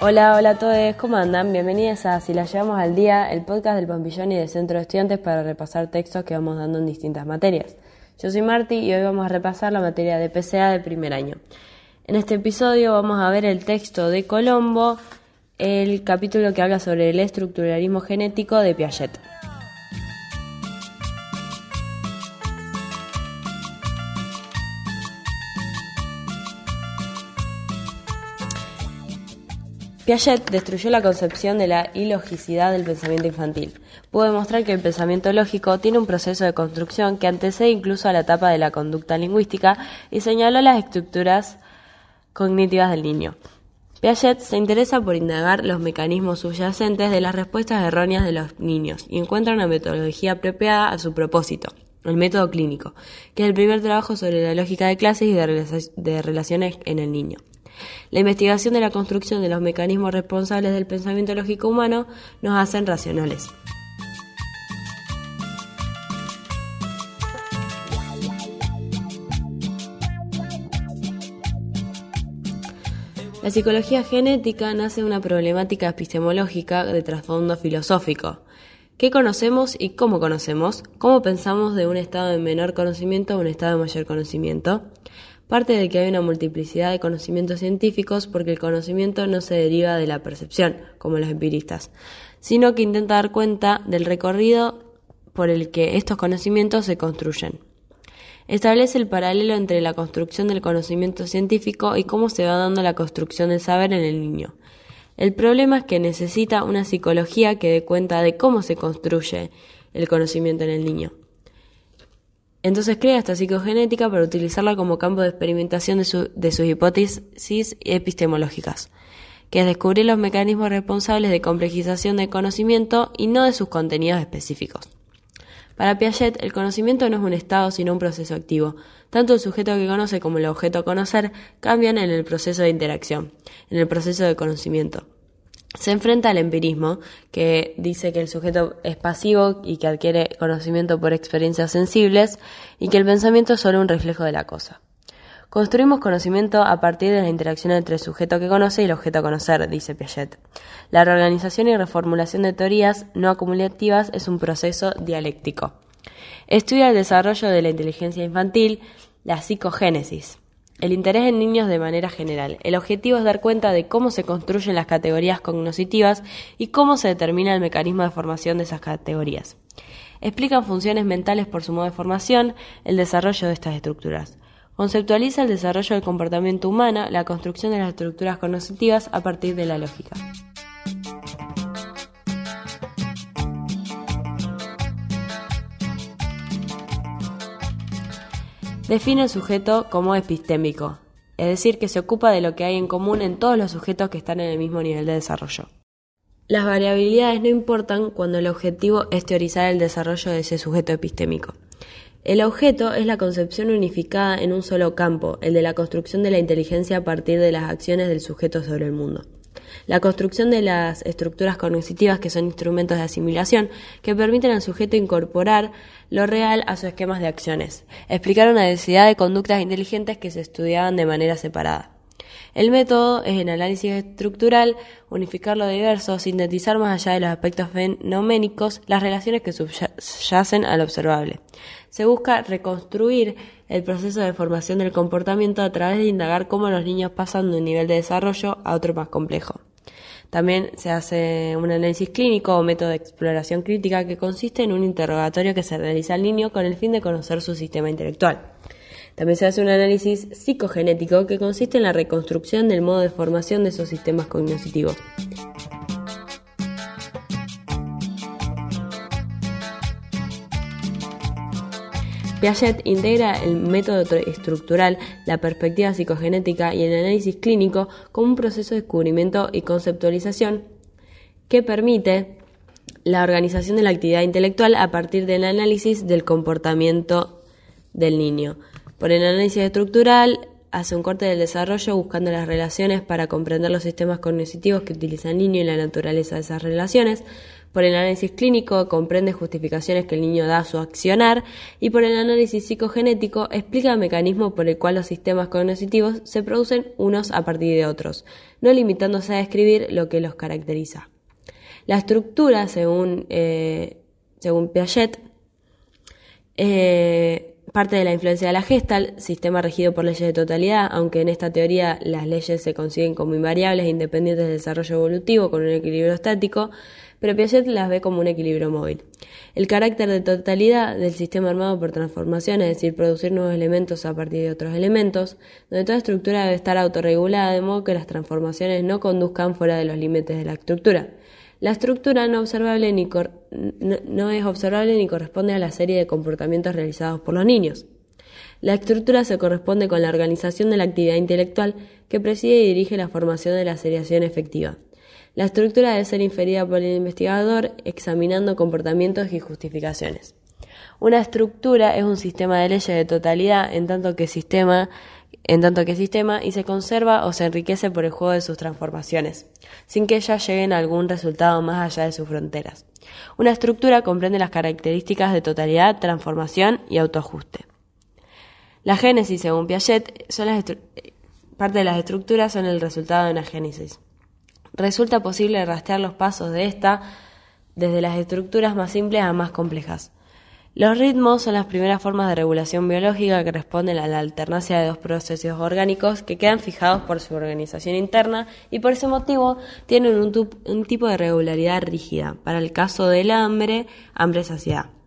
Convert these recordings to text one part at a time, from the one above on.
Hola, hola a todos, ¿cómo andan? Bienvenidos a Si la llevamos al día, el podcast del Pampillón y del Centro de Estudiantes para repasar textos que vamos dando en distintas materias. Yo soy Marti y hoy vamos a repasar la materia de PCA de primer año. En este episodio vamos a ver el texto de Colombo, el capítulo que habla sobre el estructuralismo genético de Piaget. Piaget destruyó la concepción de la ilogicidad del pensamiento infantil. Pudo demostrar que el pensamiento lógico tiene un proceso de construcción que antecede incluso a la etapa de la conducta lingüística y señaló las estructuras cognitivas del niño. Piaget se interesa por indagar los mecanismos subyacentes de las respuestas erróneas de los niños y encuentra una metodología apropiada a su propósito, el método clínico, que es el primer trabajo sobre la lógica de clases y de, relaciones en el niño. La investigación de la construcción de los mecanismos responsables del pensamiento lógico humano nos hacen racionales. La psicología genética nace de una problemática epistemológica de trasfondo filosófico. ¿Qué conocemos y cómo conocemos? ¿Cómo pensamos de un estado de menor conocimiento a un estado de mayor conocimiento? Parte de que hay una multiplicidad de conocimientos científicos porque el conocimiento no se deriva de la percepción, como los empiristas, sino que intenta dar cuenta del recorrido por el que estos conocimientos se construyen. Establece el paralelo entre la construcción del conocimiento científico y cómo se va dando la construcción del saber en el niño. El problema es que necesita una psicología que dé cuenta de cómo se construye el conocimiento en el niño. Entonces crea esta psicogenética para utilizarla como campo de experimentación de, sus hipótesis epistemológicas, que es descubrir los mecanismos responsables de complejización del conocimiento y no de sus contenidos específicos. Para Piaget, el conocimiento no es un estado, sino un proceso activo. Tanto el sujeto que conoce como el objeto a conocer cambian en el proceso de interacción, en el proceso de conocimiento. Se enfrenta al empirismo, que dice que el sujeto es pasivo y que adquiere conocimiento por experiencias sensibles y que el pensamiento es solo un reflejo de la cosa. Construimos conocimiento a partir de la interacción entre el sujeto que conoce y el objeto a conocer, dice Piaget. La reorganización y reformulación de teorías no acumulativas es un proceso dialéctico. Estudia el desarrollo de la inteligencia infantil, la psicogénesis. El interés en niños de manera general. El objetivo es dar cuenta de cómo se construyen las categorías cognitivas y cómo se determina el mecanismo de formación de esas categorías. Explican funciones mentales por su modo de formación, el desarrollo de estas estructuras. Conceptualiza el desarrollo del comportamiento humano, la construcción de las estructuras cognitivas a partir de la lógica. Define el sujeto como epistémico, es decir, que se ocupa de lo que hay en común en todos los sujetos que están en el mismo nivel de desarrollo. Las variabilidades no importan cuando el objetivo es teorizar el desarrollo de ese sujeto epistémico. El objeto es la concepción unificada en un solo campo, el de la construcción de la inteligencia a partir de las acciones del sujeto sobre el mundo la construcción de las estructuras cognitivas que son instrumentos de asimilación que permiten al sujeto incorporar lo real a sus esquemas de acciones, explicar una densidad de conductas inteligentes que se estudiaban de manera separada. El método es en análisis estructural, unificar lo diverso, sintetizar más allá de los aspectos fenoménicos las relaciones que subyacen al observable. Se busca reconstruir el proceso de formación del comportamiento a través de indagar cómo los niños pasan de un nivel de desarrollo a otro más complejo. También se hace un análisis clínico o método de exploración crítica que consiste en un interrogatorio que se realiza al niño con el fin de conocer su sistema intelectual. También se hace un análisis psicogenético que consiste en la reconstrucción del modo de formación de esos sistemas cognitivos. Piaget integra el método estructural, la perspectiva psicogenética y el análisis clínico como un proceso de descubrimiento y conceptualización que permite la organización de la actividad intelectual a partir del análisis del comportamiento del niño. Por el análisis estructural hace un corte del desarrollo buscando las relaciones para comprender los sistemas cognitivos que utiliza el niño y la naturaleza de esas relaciones. Por el análisis clínico comprende justificaciones que el niño da a su accionar y por el análisis psicogenético explica el mecanismo por el cual los sistemas cognitivos se producen unos a partir de otros, no limitándose a describir lo que los caracteriza. La estructura, según, eh, según Piaget, eh, parte de la influencia de la Gestalt, sistema regido por leyes de totalidad, aunque en esta teoría las leyes se consiguen como invariables e independientes del desarrollo evolutivo con un equilibrio estático, pero Piaget las ve como un equilibrio móvil. El carácter de totalidad del sistema armado por transformación, es decir, producir nuevos elementos a partir de otros elementos, donde toda estructura debe estar autorregulada de modo que las transformaciones no conduzcan fuera de los límites de la estructura. La estructura no, no es observable ni corresponde a la serie de comportamientos realizados por los niños. La estructura se corresponde con la organización de la actividad intelectual que preside y dirige la formación de la seriación efectiva. La estructura debe ser inferida por el investigador examinando comportamientos y justificaciones. Una estructura es un sistema de leyes de totalidad en tanto que sistema en tanto que sistema y se conserva o se enriquece por el juego de sus transformaciones, sin que ellas lleguen a algún resultado más allá de sus fronteras. Una estructura comprende las características de totalidad, transformación y autoajuste. La génesis, según Piaget, son las parte de las estructuras son el resultado de una génesis. Resulta posible rastrear los pasos de esta desde las estructuras más simples a más complejas. Los ritmos son las primeras formas de regulación biológica que responden a la alternancia de dos procesos orgánicos que quedan fijados por su organización interna y por ese motivo tienen un, tipo de regularidad rígida. Para el caso del hambre, hambre-saciedad.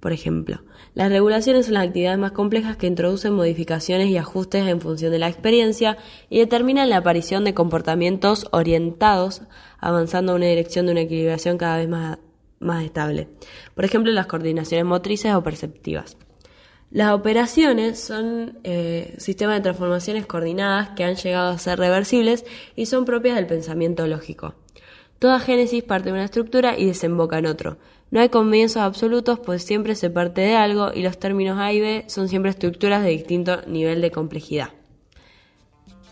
Por ejemplo, las regulaciones son las actividades más complejas que introducen modificaciones y ajustes en función de la experiencia y determinan la aparición de comportamientos orientados avanzando a una dirección de una equilibración cada vez más estable. Por ejemplo, las coordinaciones motrices o perceptivas. Las operaciones son eh, sistemas de transformaciones coordinadas que han llegado a ser reversibles y son propias del pensamiento lógico. Toda génesis parte de una estructura y desemboca en otro. No hay comienzos absolutos, pues siempre se parte de algo y los términos A y B son siempre estructuras de distinto nivel de complejidad.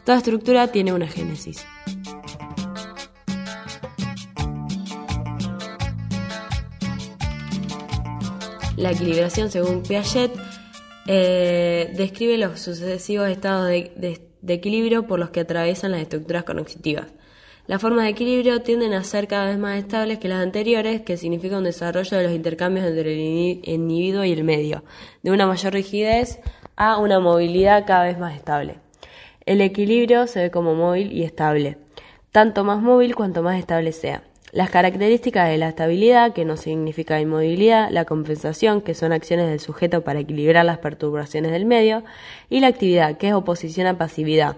Toda estructura tiene una génesis. La equilibración, según Piaget, eh, describe los sucesivos estados de, equilibrio por los que atraviesan las estructuras cognitivas. Las formas de equilibrio tienden a ser cada vez más estables que las anteriores, que significa un desarrollo de los intercambios entre el individuo y el medio, de una mayor rigidez a una movilidad cada vez más estable. El equilibrio se ve como móvil y estable, tanto más móvil cuanto más estable sea. Las características de la estabilidad, que no significa inmovilidad, la compensación, que son acciones del sujeto para equilibrar las perturbaciones del medio, y la actividad, que es oposición a pasividad.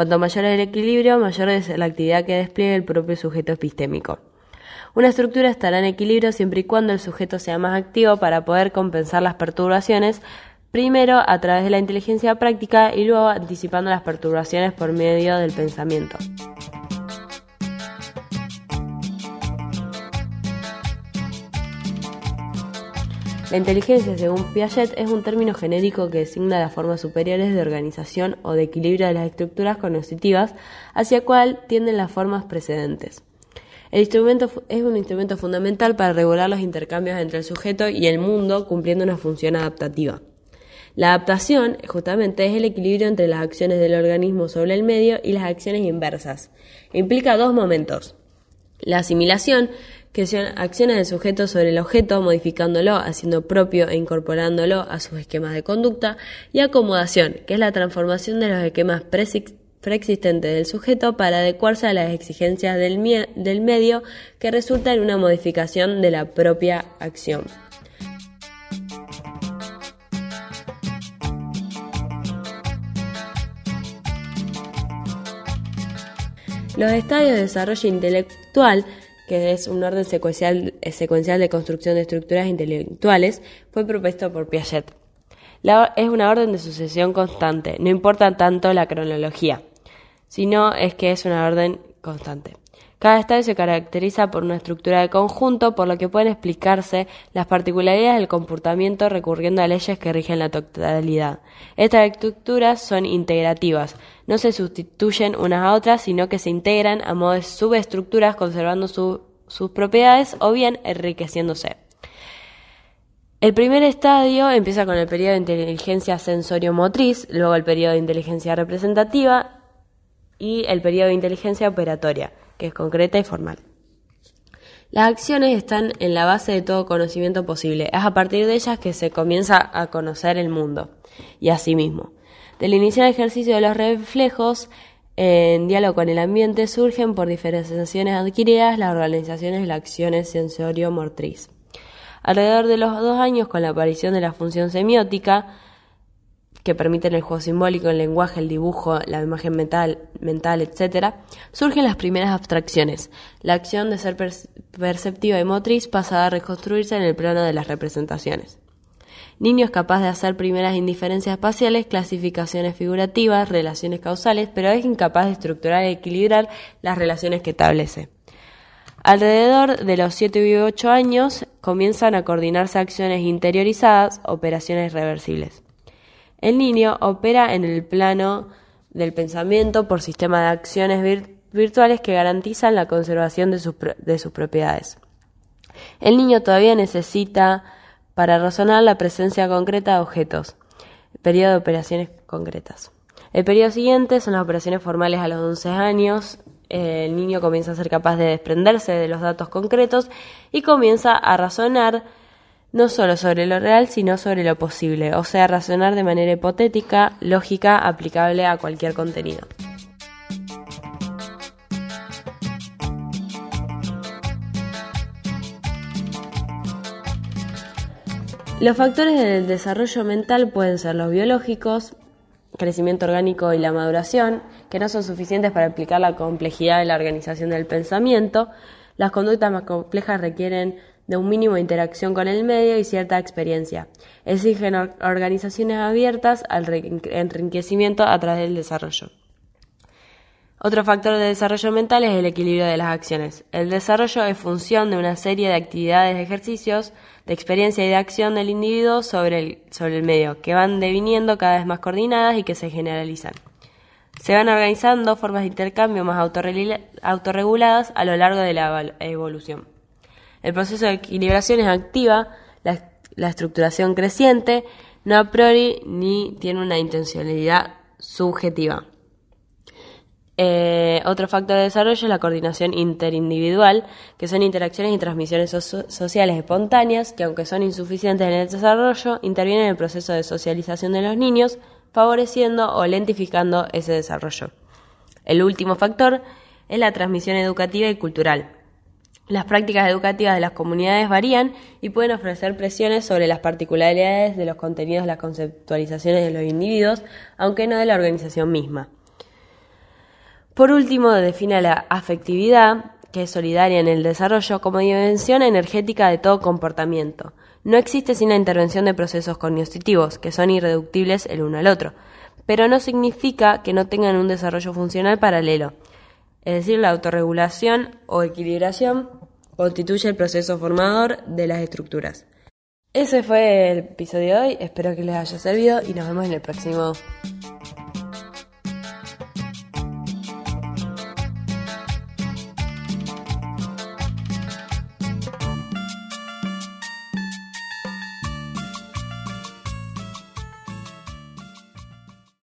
Cuanto mayor el equilibrio, mayor es la actividad que despliegue el propio sujeto epistémico. Una estructura estará en equilibrio siempre y cuando el sujeto sea más activo para poder compensar las perturbaciones, primero a través de la inteligencia práctica y luego anticipando las perturbaciones por medio del pensamiento. La inteligencia, según Piaget, es un término genérico que designa las formas superiores de organización o de equilibrio de las estructuras cognitivas hacia cual tienden las formas precedentes. El instrumento es un instrumento fundamental para regular los intercambios entre el sujeto y el mundo cumpliendo una función adaptativa. La adaptación, justamente, es el equilibrio entre las acciones del organismo sobre el medio y las acciones inversas. Implica dos momentos. La asimilación, que son acciones del sujeto sobre el objeto, modificándolo, haciendo propio e incorporándolo a sus esquemas de conducta, y acomodación, que es la transformación de los esquemas preexistentes del sujeto para adecuarse a las exigencias del, medio que resulta en una modificación de la propia acción. Los estadios de desarrollo intelectual que es un orden secuencial, eh, secuencial de construcción de estructuras intelectuales, fue propuesto por Piaget. La, es una orden de sucesión constante, no importa tanto la cronología, sino es que es una orden constante. Cada estadio se caracteriza por una estructura de conjunto, por lo que pueden explicarse las particularidades del comportamiento recurriendo a leyes que rigen la totalidad. Estas estructuras son integrativas, no se sustituyen unas a otras, sino que se integran a modo de subestructuras conservando su sus propiedades o bien enriqueciéndose. El primer estadio empieza con el periodo de inteligencia sensorio-motriz, luego el periodo de inteligencia representativa y el periodo de inteligencia operatoria, que es concreta y formal. Las acciones están en la base de todo conocimiento posible. Es a partir de ellas que se comienza a conocer el mundo y a sí mismo. Del inicial ejercicio de los reflejos, en diálogo con el ambiente, surgen por diferenciaciones adquiridas las organizaciones de las acciones sensorio-motriz. Alrededor de los dos años, con la aparición de la función semiótica, que permiten el juego simbólico, el lenguaje, el dibujo, la imagen mental, mental etc., surgen las primeras abstracciones. La acción de ser perceptiva y motriz pasa a reconstruirse en el plano de las representaciones. Niño es capaz de hacer primeras indiferencias espaciales, clasificaciones figurativas, relaciones causales, pero es incapaz de estructurar y equilibrar las relaciones que establece. Alrededor de los 7 u 8 años comienzan a coordinarse acciones interiorizadas, operaciones reversibles. El niño opera en el plano del pensamiento por sistema de acciones virtuales que garantizan la conservación de sus, de sus propiedades. El niño todavía necesita para razonar la presencia concreta de objetos. Periodo de operaciones concretas. El periodo siguiente son las operaciones formales a los 11 años, el niño comienza a ser capaz de desprenderse de los datos concretos y comienza a razonar no solo sobre lo real, sino sobre lo posible, o sea, razonar de manera hipotética, lógica, aplicable a cualquier contenido. Los factores del desarrollo mental pueden ser los biológicos, crecimiento orgánico y la maduración, que no son suficientes para explicar la complejidad de la organización del pensamiento. Las conductas más complejas requieren de un mínimo de interacción con el medio y cierta experiencia. Exigen organizaciones abiertas al enriquecimiento a través del desarrollo. Otro factor de desarrollo mental es el equilibrio de las acciones. El desarrollo es función de una serie de actividades, de ejercicios, de experiencia y de acción del individuo sobre el, sobre el medio, que van deviniendo cada vez más coordinadas y que se generalizan. Se van organizando formas de intercambio más autorreguladas a lo largo de la evolución. El proceso de equilibración es activa, la, estructuración creciente, no a priori ni tiene una intencionalidad subjetiva. Eh, otro factor de desarrollo es la coordinación interindividual, que son interacciones y transmisiones sociales espontáneas que, aunque son insuficientes en el desarrollo, intervienen en el proceso de socialización de los niños, favoreciendo o lentificando ese desarrollo. El último factor es la transmisión educativa y cultural. Las prácticas educativas de las comunidades varían y pueden ofrecer presiones sobre las particularidades de los contenidos las conceptualizaciones de los individuos, aunque no de la organización misma. Por último, define la afectividad, que es solidaria en el desarrollo, como dimensión energética de todo comportamiento. No existe sin la intervención de procesos cognitivos, que son irreductibles el uno al otro, pero no significa que no tengan un desarrollo funcional paralelo. Es decir, la autorregulación o equilibración constituye el proceso formador de las estructuras. Ese fue el episodio de hoy, espero que les haya servido y nos vemos en el próximo.